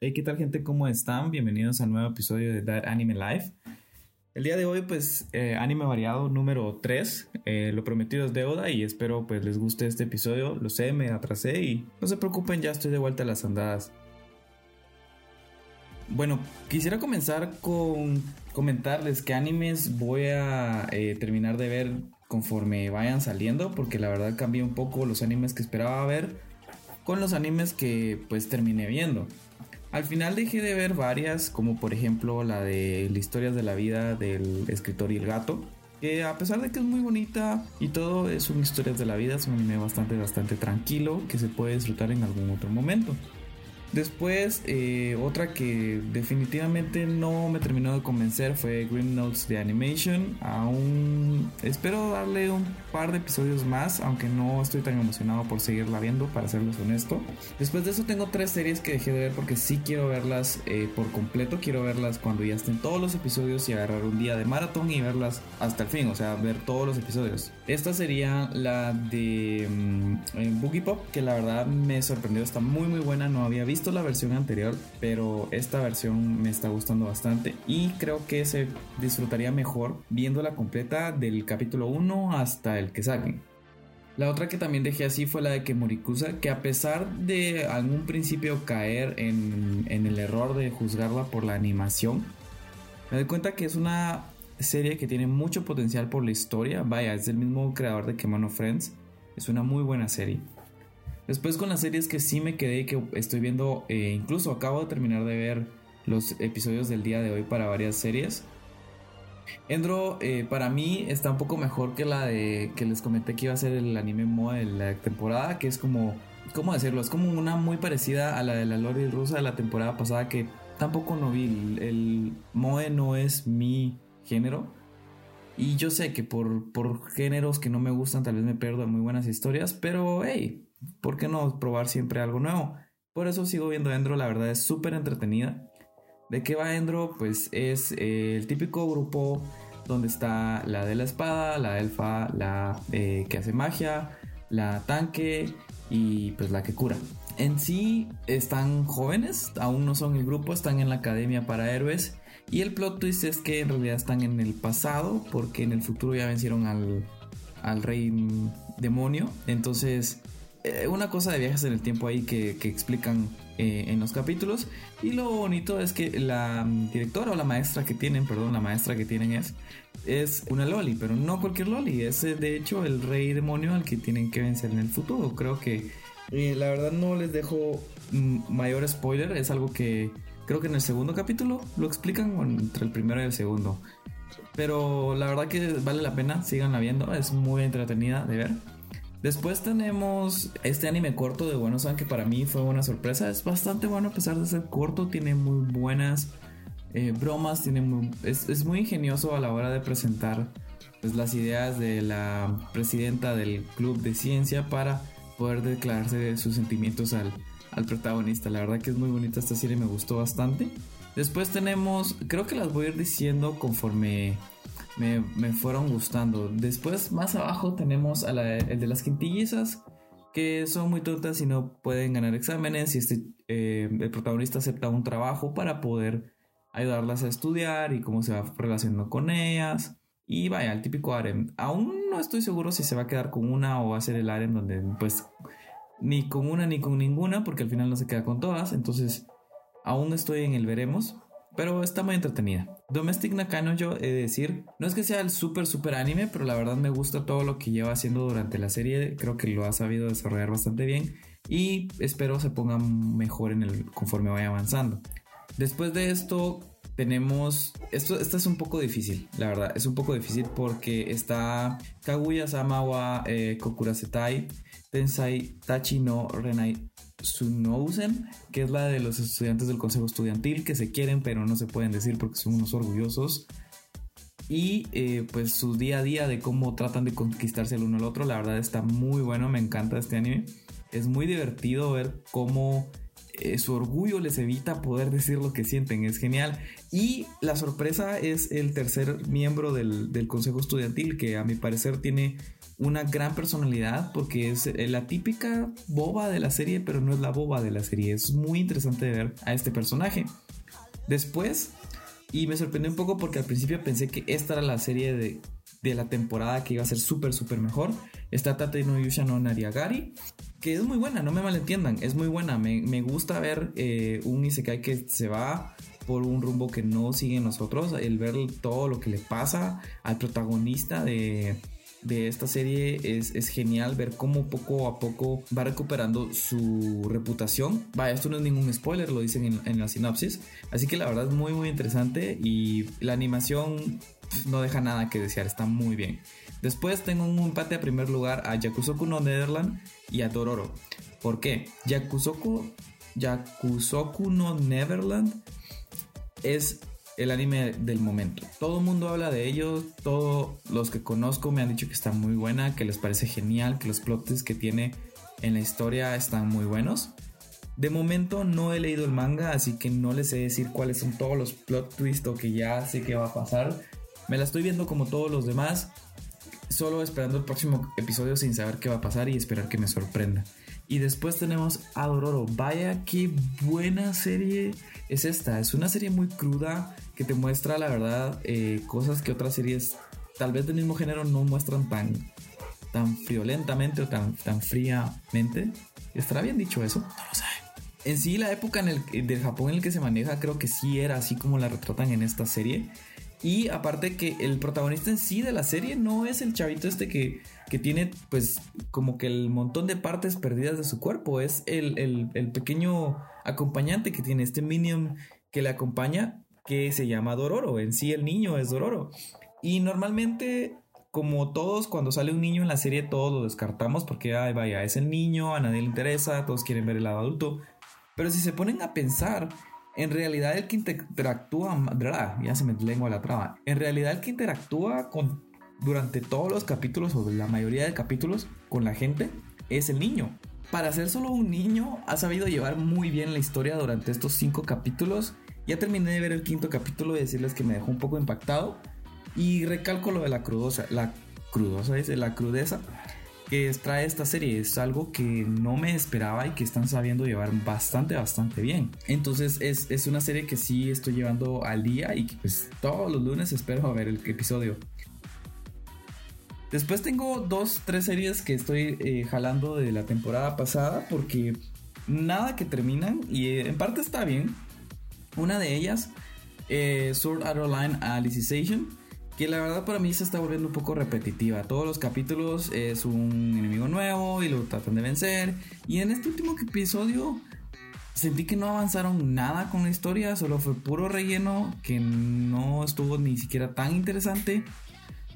Hey, ¿qué tal gente? ¿Cómo están? Bienvenidos al nuevo episodio de That Anime Life. El día de hoy, pues, eh, anime variado número 3. Eh, lo prometido es deuda y espero pues les guste este episodio. Lo sé, me atrasé y no se preocupen, ya estoy de vuelta a las andadas. Bueno, quisiera comenzar con comentarles qué animes voy a eh, terminar de ver conforme vayan saliendo, porque la verdad cambié un poco los animes que esperaba ver con los animes que pues terminé viendo. Al final dejé de ver varias, como por ejemplo la de historias de la vida del escritor y el gato, que a pesar de que es muy bonita y todo, es un historias de la vida, es un anime bastante, bastante tranquilo que se puede disfrutar en algún otro momento. Después, eh, otra que definitivamente no me terminó de convencer fue Green Notes de Animation. Aún espero darle un par de episodios más, aunque no estoy tan emocionado por seguirla viendo, para serles honesto. Después de eso tengo tres series que dejé de ver porque sí quiero verlas eh, por completo. Quiero verlas cuando ya estén todos los episodios y agarrar un día de maratón y verlas hasta el fin, o sea, ver todos los episodios. Esta sería la de um, Boogie Pop, que la verdad me sorprendió, está muy muy buena, no había visto la versión anterior, pero esta versión me está gustando bastante y creo que se disfrutaría mejor viéndola completa del capítulo 1 hasta el que saquen. La otra que también dejé así fue la de Kemurikusa, que a pesar de algún principio caer en, en el error de juzgarla por la animación, me doy cuenta que es una serie que tiene mucho potencial por la historia. Vaya, es el mismo creador de Kemono Friends. Es una muy buena serie. Después con las series que sí me quedé, que estoy viendo, eh, incluso acabo de terminar de ver los episodios del día de hoy para varias series. Endro eh, para mí está un poco mejor que la de que les comenté que iba a ser el anime MOE de la temporada, que es como, ¿cómo decirlo? Es como una muy parecida a la de la Lori rusa de la temporada pasada que tampoco no vi. El, el MOE no es mi género. Y yo sé que por, por géneros que no me gustan tal vez me pierdo muy buenas historias, pero hey, ¿por qué no probar siempre algo nuevo? Por eso sigo viendo Endro, la verdad es súper entretenida. ¿De qué va Endro? Pues es eh, el típico grupo donde está la de la espada, la elfa, la eh, que hace magia, la tanque y pues la que cura. En sí están jóvenes, aún no son el grupo, están en la academia para héroes. Y el plot twist es que en realidad están en el pasado, porque en el futuro ya vencieron al, al rey demonio. Entonces una cosa de viajes en el tiempo ahí que, explican eh, en los capítulos. Y lo bonito es que la mm, directora o la maestra que tienen, perdón, la maestra que tienen es, es una Loli, pero no cualquier Loli, es eh, de hecho el rey demonio al que tienen que vencer en el futuro. Creo que la verdad no les dejo mm, mayor spoiler, es algo que creo que en el segundo capítulo lo explican entre el primero y el segundo. Pero la verdad que vale la pena, síganla viendo, es muy entretenida de ver. Después tenemos este anime corto de Buenos Aires que para mí fue una sorpresa. Es bastante bueno a pesar de ser corto, tiene muy buenas eh, bromas, tiene es, muy ingenioso a la hora de presentar pues, las ideas de la presidenta del club de ciencia para poder declararse sus sentimientos al, al protagonista. La verdad que es muy bonita esta serie, me gustó bastante. Después tenemos, creo que las voy a ir diciendo conforme me, fueron gustando. Después, más abajo, tenemos a la, el de las quintillizas, que son muy tontas y no pueden ganar exámenes. Y este, eh, el protagonista acepta un trabajo para poder ayudarlas a estudiar y cómo se va relacionando con ellas. Y vaya, el típico harem. Aún no estoy seguro si se va a quedar con una o va a ser el harem donde, pues, ni con una ni con ninguna, porque al final no se queda con todas. Entonces, aún estoy en el veremos pero está muy entretenida. Domestic Nakano, yo he de decir, no es que sea el súper, súper anime, pero la verdad me gusta todo lo que lleva haciendo durante la serie. Creo que lo ha sabido desarrollar bastante bien y espero se ponga mejor en el conforme vaya avanzando. Después de esto, tenemos. Esto, esto es un poco difícil, la verdad. Es un poco difícil porque está Kaguya Samawa eh, Kokurasetai, Tensai Tachi no Renai Sunousen, que es la de los estudiantes del consejo estudiantil que se quieren pero no se pueden decir porque son unos orgullosos. Y eh, pues su día a día de cómo tratan de conquistarse el uno al otro, la verdad está muy bueno, me encanta este anime. Es muy divertido ver cómo eh, su orgullo les evita poder decir lo que sienten, es genial. Y la sorpresa es el tercer miembro del, del Consejo Estudiantil, que a mi parecer tiene una gran personalidad porque es la típica boba de la serie, pero no es la boba de la serie. Es muy interesante ver a este personaje. Después, y me sorprendió un poco porque al principio pensé que esta era la serie de, de la temporada que iba a ser súper, súper mejor. Está Tate no Yusha no Nariagari, que es muy buena, no me malentiendan, es muy buena. Me, me gusta ver eh, un Isekai que se va por un rumbo que no sigue nosotros, el ver todo lo que le pasa al protagonista de de esta serie es, genial ver cómo poco a poco va recuperando su reputación. Vaya, esto no es ningún spoiler, lo dicen en, la sinopsis. Así que la verdad es muy muy interesante y la animación no deja nada que desear, está muy bien. Después tengo un empate a primer lugar a Yakusoku no Netherland y a Dororo. ¿Por qué? Yakusoku, Yakusoku no Neverland es el anime del momento. Todo el mundo habla de ellos, todos los que conozco me han dicho que está muy buena, que les parece genial, que los plots que tiene en la historia están muy buenos. De momento no he leído el manga, así que no les sé decir cuáles son todos los plot twists o que ya sé que va a pasar. Me la estoy viendo como todos los demás, solo esperando el próximo episodio sin saber qué va a pasar y esperar que me sorprenda. Y después tenemos a Dororo. Vaya, qué buena serie es esta. Es una serie muy cruda que te muestra, la verdad, eh, cosas que otras series, tal vez del mismo género, no muestran tan, tan friolentamente o tan, tan fríamente. ¿Estará bien dicho eso? No lo sé. En sí, la época del Japón en el que se maneja, creo que sí era así como la retratan en esta serie. Y aparte que el protagonista en sí de la serie no es el chavito este que, que tiene pues como que el montón de partes perdidas de su cuerpo, es el, pequeño acompañante que tiene este minion que le acompaña que se llama Dororo, en sí el niño es Dororo. Y normalmente como todos cuando sale un niño en la serie todos lo descartamos porque ay vaya, es el niño, a nadie le interesa, todos quieren ver el lado adulto. Pero si se ponen a pensar, en realidad el que interactúa, ya se me lengua la traba, en realidad el que interactúa con, durante todos los capítulos o la mayoría de capítulos con la gente es el niño. Para ser solo un niño, ha sabido llevar muy bien la historia durante estos cinco capítulos. Ya terminé de ver el quinto capítulo y decirles que me dejó un poco impactado. Y recalco lo de la crudosa, la crudosa, dice, la crudeza que trae esta serie. Es algo que no me esperaba y que están sabiendo llevar bastante, bastante bien. Entonces es, es una serie que sí estoy llevando al día y que pues todos los lunes espero ver el episodio. Después tengo dos, tres series que estoy eh, jalando de la temporada pasada porque nada que terminan y eh, en parte está bien. Una de ellas, eh, Sword Art Online Alicization que la verdad para mí se está volviendo un poco repetitiva. Todos los capítulos es un enemigo nuevo y lo tratan de vencer. Y en este último episodio sentí que no avanzaron nada con la historia, solo fue puro relleno que no estuvo ni siquiera tan interesante.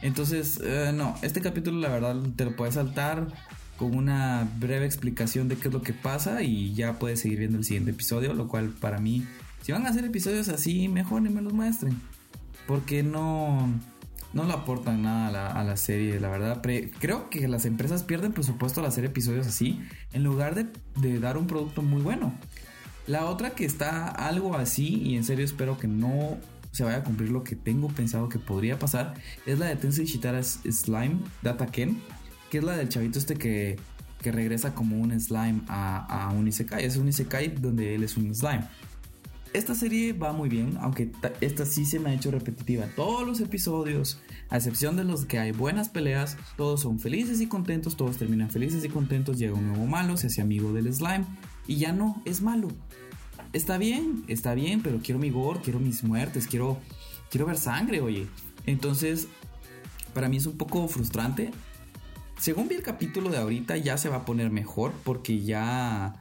Entonces, eh, no, este capítulo la verdad te lo puedes saltar con una breve explicación de qué es lo que pasa y ya puedes seguir viendo el siguiente episodio, lo cual para mí, si van a hacer episodios así, mejor ni me los muestren. Porque no no le aportan nada a la, serie, la verdad. creo que las empresas pierden presupuesto al hacer episodios así en lugar de, dar un producto muy bueno. La otra que está algo así, y en serio espero que no se vaya a cumplir lo que tengo pensado que podría pasar, es la de Tensei Shitara's Slime Data Ken, que es la del chavito este que, que regresa como un slime a, a un Isekai. Es un Isekai donde él es un slime. Esta serie va muy bien, aunque esta sí se me ha hecho repetitiva. Todos los episodios, a excepción de los que hay buenas peleas, todos son felices y contentos, todos terminan felices y contentos, llega un nuevo malo, se hace amigo del slime y ya no es malo. Está bien, está bien, pero quiero mi gore, quiero mis muertes, quiero, quiero ver sangre, oye. Entonces, para mí es un poco frustrante. Según vi el capítulo de ahorita, ya se va a poner mejor porque ya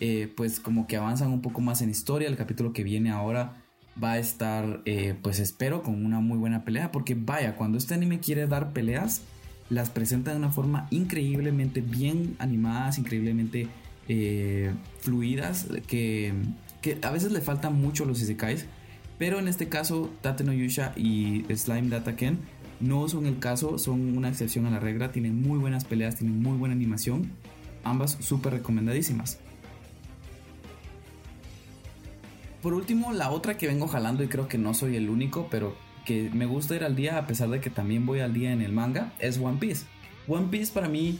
eh, pues como que avanzan un poco más en historia. El capítulo que viene ahora va a estar, eh, pues espero, con una muy buena pelea. Porque vaya, cuando este anime quiere dar peleas, las presenta de una forma increíblemente bien animadas, increíblemente eh, fluidas, que, que, a veces le faltan mucho los isekais. Pero en este caso, Tate no Yusha y Slime Data Ken no son el caso, son una excepción a la regla. Tienen muy buenas peleas, tienen muy buena animación. Ambas súper recomendadísimas. Por último, la otra que vengo jalando y creo que no soy el único, pero que me gusta ir al día a pesar de que también voy al día en el manga, es One Piece. One Piece para mí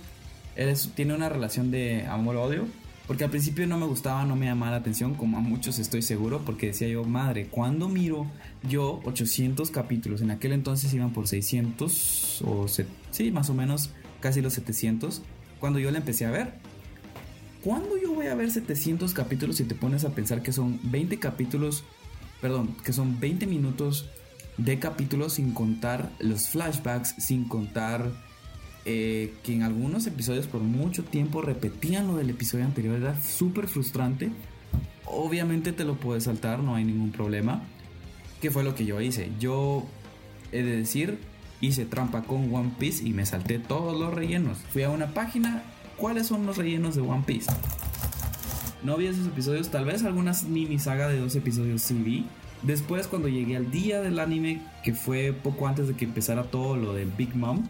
tiene una relación de amor-odio. Porque al principio no me gustaba, no me llamaba la atención, como a muchos estoy seguro, porque decía yo, madre, cuando miro yo 800 capítulos? En aquel entonces iban por 600 o sí, más o menos casi los 700, cuando yo la empecé a ver. ¿Cuándo ver 700 capítulos si te pones a pensar que son 20 capítulos, perdón, que son 20 minutos de capítulos sin contar los flashbacks, sin contar eh, que en algunos episodios por mucho tiempo repetían lo del episodio anterior, era súper frustrante. Obviamente te lo puedes saltar, no hay ningún problema. ¿Qué fue lo que yo hice? Yo he de decir, hice trampa con One Piece y me salté todos los rellenos. Fui a una página, ¿cuáles son los rellenos de One Piece? No vi esos episodios, tal vez algunas mini saga de dos episodios sí vi. Después cuando llegué al día del anime, que fue poco antes de que empezara todo lo de Big Mom,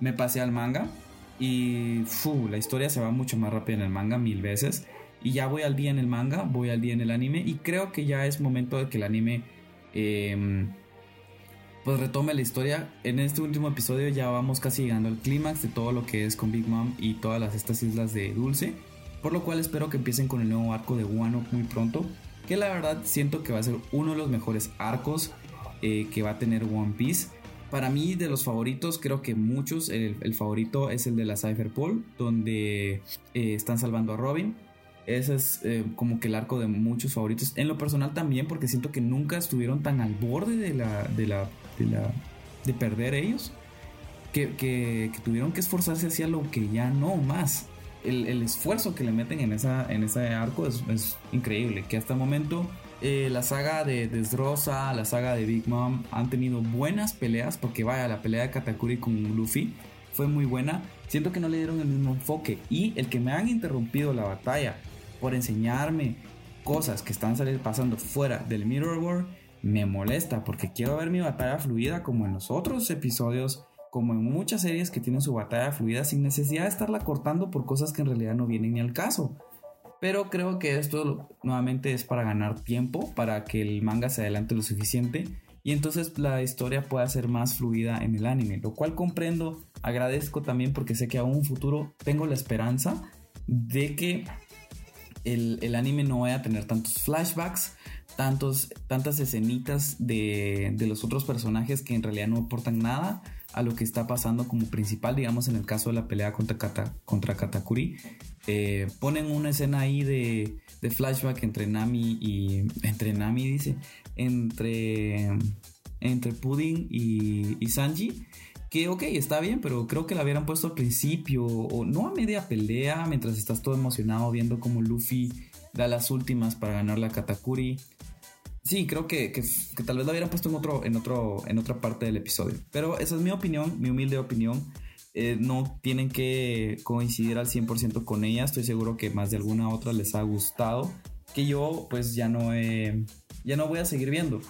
me pasé al manga y la historia se va mucho más rápido en el manga mil veces. Y ya voy al día en el manga, voy al día en el anime y creo que ya es momento de que el anime em, pues retome la historia. En este último episodio ya vamos casi llegando al clímax de todo lo que es con Big Mom y todas las, estas islas de Dulce. Por lo cual espero que empiecen con el nuevo arco de Wano muy pronto. Que la verdad siento que va a ser uno de los mejores arcos eh, que va a tener One Piece. Para mí, de los favoritos, creo que muchos, el, favorito es el de la Cypherpole, donde eh, están salvando a Robin. Ese es eh, como que el arco de muchos favoritos. En lo personal también, porque siento que nunca estuvieron tan al borde de la. de la. de, la, de perder ellos. Que, tuvieron que esforzarse hacia lo que ya no más. El, esfuerzo que le meten en, esa, en ese arco es, increíble. Que hasta el momento eh, la saga de Desdrosa, la saga de Big Mom han tenido buenas peleas, porque vaya, la pelea de Katakuri con Luffy fue muy buena. Siento que no le dieron el mismo enfoque y el que me han interrumpido la batalla por enseñarme cosas que están pasando fuera del Mirror World me molesta porque quiero ver mi batalla fluida como en los otros episodios, como en muchas series que tienen su batalla fluida sin necesidad de estarla cortando por cosas que en realidad no vienen ni al caso. Pero creo que esto nuevamente es para ganar tiempo, para que el manga se adelante lo suficiente y entonces la historia pueda ser más fluida en el anime, lo cual comprendo, agradezco también porque sé que a un futuro tengo la esperanza de que el, anime no vaya a tener tantos flashbacks, tantos, tantas escenitas de, de los otros personajes que en realidad no aportan nada a lo que está pasando como principal, digamos en el caso de la pelea contra, contra Katakuri. Eh, ponen una escena ahí de, flashback entre Nami y... Entre Nami dice, entre... Entre Pudding y, y Sanji. Que ok, está bien, pero creo que la hubieran puesto al principio o no a media pelea mientras estás todo emocionado viendo como Luffy da las últimas para ganar la Katakuri. Sí, creo que, tal vez lo hubieran puesto en, otro, en, otro, en otra parte del episodio. Pero esa es mi opinión, mi humilde opinión. Eh, no tienen que coincidir al 100% con ella. Estoy seguro que más de alguna otra les ha gustado. Que yo pues ya no, ya no voy a seguir viendo.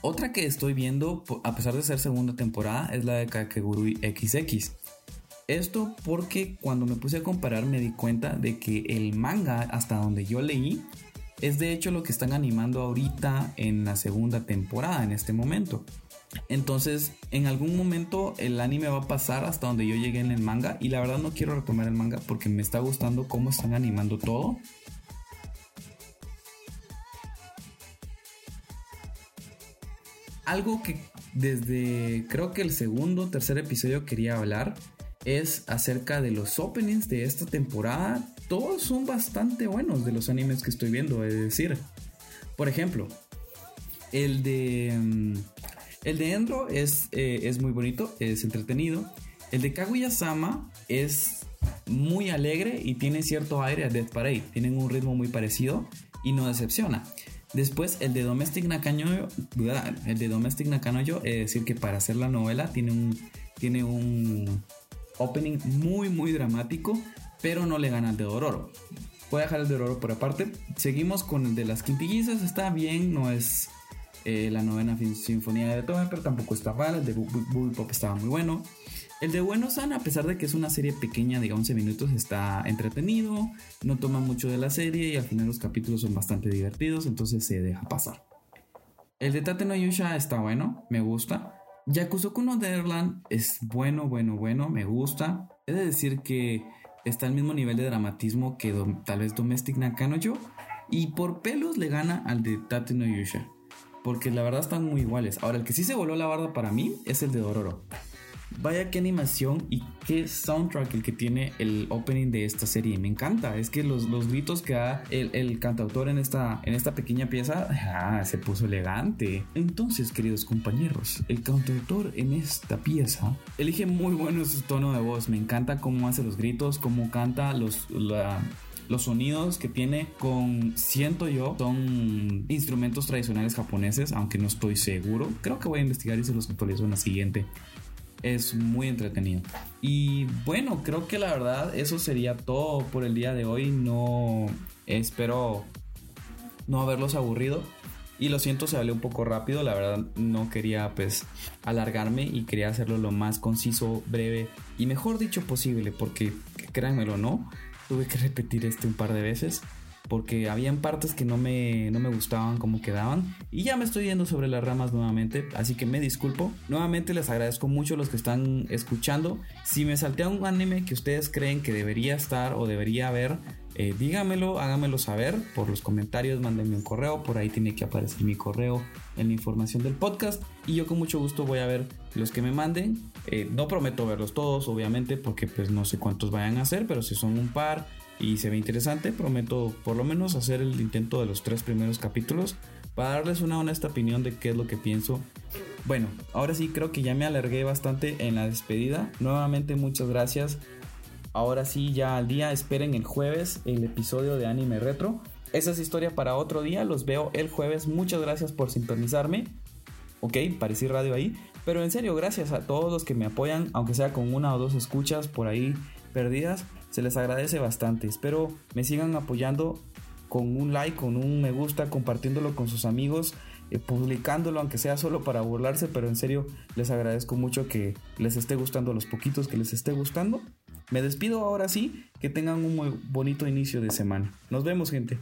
Otra que estoy viendo, a pesar de ser segunda temporada, es la de Kakegurui XX. Esto porque cuando me puse a comparar me di cuenta de que el manga, hasta donde yo leí, es de hecho lo que están animando ahorita en la segunda temporada, en este momento. Entonces, en algún momento el anime va a pasar hasta donde yo llegué en el manga y la verdad no quiero retomar el manga porque me está gustando cómo están animando todo. Algo que desde creo que el segundo o tercer episodio quería hablar es acerca de los openings de esta temporada. Todos son bastante buenos de los animes que estoy viendo, es decir, por ejemplo, el de mm, el de Endro es, eh, es muy bonito, es entretenido. El de Kaguya-sama es muy alegre y tiene cierto aire a Death Parade. Tienen un ritmo muy parecido y no decepciona. Después, el de Domestic Nakanoyo, el de Domestic Nakanoyo, es decir, que para hacer la novela tiene un, tiene un, opening muy muy dramático, pero no le gana al de Dororo. Voy a dejar el de Dororo por aparte. Seguimos con el de las quintillizas, está bien, no es eh, la novena sinfonía de Beethoven, pero tampoco está mal. El de Booby Pop estaba muy bueno. El de Bueno San, a pesar de que es una serie pequeña de 11 minutos, está entretenido, no toma mucho de la serie y al final los capítulos son bastante divertidos, entonces se deja pasar. El de Tate no está bueno, me gusta. Yakusoku no Netherland es bueno, bueno, bueno, me gusta. He de decir que está al mismo nivel de dramatismo que tal vez Domestic Nakano yo. Y por pelos le gana al de Tate no Yusha. Porque la verdad están muy iguales. Ahora, el que sí se voló la barda para mí es el de Dororo. Vaya qué animación y qué soundtrack el que tiene el opening de esta serie. Me encanta. Es que los, los gritos que da el, cantautor en esta, en esta pequeña pieza ah, se puso elegante. Entonces, queridos compañeros, el cantautor en esta pieza elige muy bueno su tono de voz. Me encanta cómo hace los gritos, cómo canta, los, los sonidos que tiene con, siento yo, son instrumentos tradicionales japoneses, aunque no estoy seguro. Creo que voy a investigar y se los actualizo en la siguiente es muy entretenido. Y bueno, creo que la verdad eso sería todo por el día de hoy. No espero no haberlos aburrido. Y lo siento, se salió un poco rápido. La verdad no quería pues alargarme y quería hacerlo lo más conciso, breve y mejor dicho posible. Porque créanmelo, no. Tuve que repetir este un par de veces porque habían partes que no me, no me gustaban como quedaban y ya me estoy yendo sobre las ramas nuevamente, así que me disculpo. Nuevamente les agradezco mucho a los que están escuchando. Si me saltea un anime que ustedes creen que debería estar o debería haber, eh, dígamelo, hágamelo saber por los comentarios, mándenme un correo, por ahí tiene que aparecer mi correo en la información del podcast y yo con mucho gusto voy a ver los que me manden. Eh, no prometo verlos todos, obviamente, porque pues no sé cuántos vayan a hacer, pero si son un par y se ve interesante. Prometo por lo menos hacer el intento de los tres primeros capítulos para darles una honesta opinión de qué es lo que pienso. Bueno, ahora sí creo que ya me alargué bastante en la despedida. Nuevamente muchas gracias. Ahora sí, ya al día, esperen el jueves el episodio de Anime Retro. Esa es historia para otro día, los veo el jueves. Muchas gracias por sintonizarme. Ok, parecí radio ahí. Pero en serio, gracias a todos los que me apoyan, aunque sea con una o dos escuchas por ahí perdidas. Se les agradece bastante. Espero me sigan apoyando con un like, con un me gusta, compartiéndolo con sus amigos, eh, publicándolo, aunque sea solo para burlarse, pero en serio les agradezco mucho que les esté gustando los poquitos que les esté gustando. Me despido ahora sí, que tengan un muy bonito inicio de semana. Nos vemos gente.